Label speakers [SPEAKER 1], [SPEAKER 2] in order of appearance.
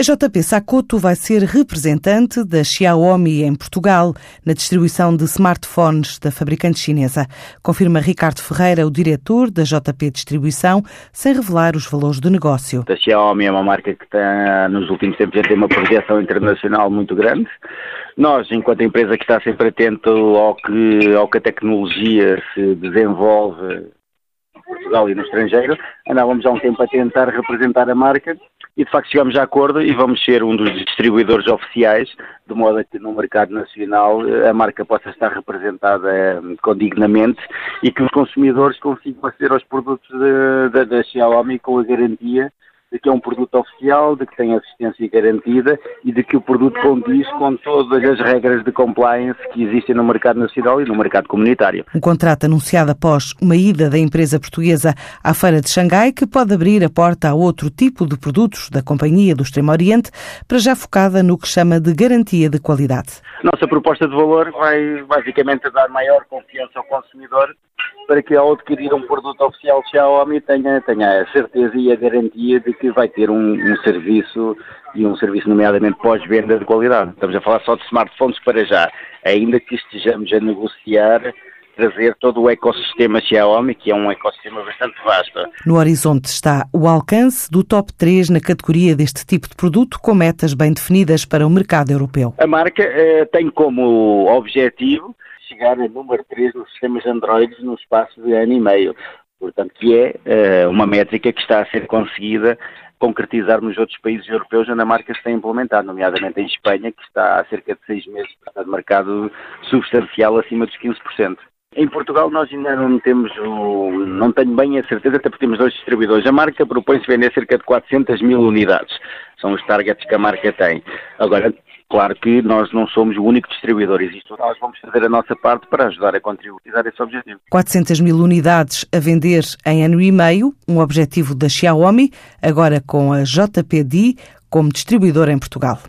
[SPEAKER 1] A JP Sacoto vai ser representante da Xiaomi em Portugal na distribuição de smartphones da fabricante chinesa. Confirma Ricardo Ferreira, o diretor da JP Distribuição, sem revelar os valores do negócio.
[SPEAKER 2] A Xiaomi é uma marca que está, nos últimos tempos já tem uma projeção internacional muito grande. Nós, enquanto empresa que está sempre atento ao que, ao que a tecnologia se desenvolve em Portugal e no estrangeiro, andávamos há um tempo a tentar representar a marca e de facto chegamos a acordo e vamos ser um dos distribuidores oficiais, de modo a que no mercado nacional a marca possa estar representada eh, condignamente e que os consumidores consigam aceder aos produtos da Xiaomi com a garantia de que é um produto oficial, de que tem assistência garantida e de que o produto condiz com todas as regras de compliance que existem no mercado nacional e no mercado comunitário.
[SPEAKER 1] Um contrato anunciado após uma ida da empresa portuguesa à Feira de Xangai que pode abrir a porta a outro tipo de produtos da Companhia do Extremo Oriente, para já focada no que chama de garantia de qualidade.
[SPEAKER 2] Nossa proposta de valor vai basicamente dar maior confiança ao consumidor para que ao adquirir um produto oficial Xiaomi tenha, tenha a certeza e a garantia de que vai ter um, um serviço e um serviço nomeadamente pós-venda de qualidade. Estamos a falar só de smartphones para já, ainda que estejamos a negociar trazer todo o ecossistema Xiaomi, que é um ecossistema bastante vasto.
[SPEAKER 1] No horizonte está o alcance do top 3 na categoria deste tipo de produto, com metas bem definidas para o mercado europeu.
[SPEAKER 2] A marca eh, tem como objetivo chegar a número 3 nos sistemas Android no espaço de ano e meio. Portanto, que é uh, uma métrica que está a ser conseguida concretizar nos outros países europeus onde a marca se tem implementado, nomeadamente em Espanha, que está há cerca de seis meses de mercado substancial acima dos 15%. Em Portugal nós ainda não temos o, não tenho bem a certeza, até porque temos dois distribuidores. A marca propõe-se vender cerca de 400 mil unidades. São os targets que a marca tem. Agora, Claro que nós não somos o único distribuidor, existe. Nós vamos fazer a nossa parte para ajudar a contribuir a esse objetivo.
[SPEAKER 1] 400 mil unidades a vender em ano e meio, um objetivo da Xiaomi, agora com a JPD como distribuidor em Portugal.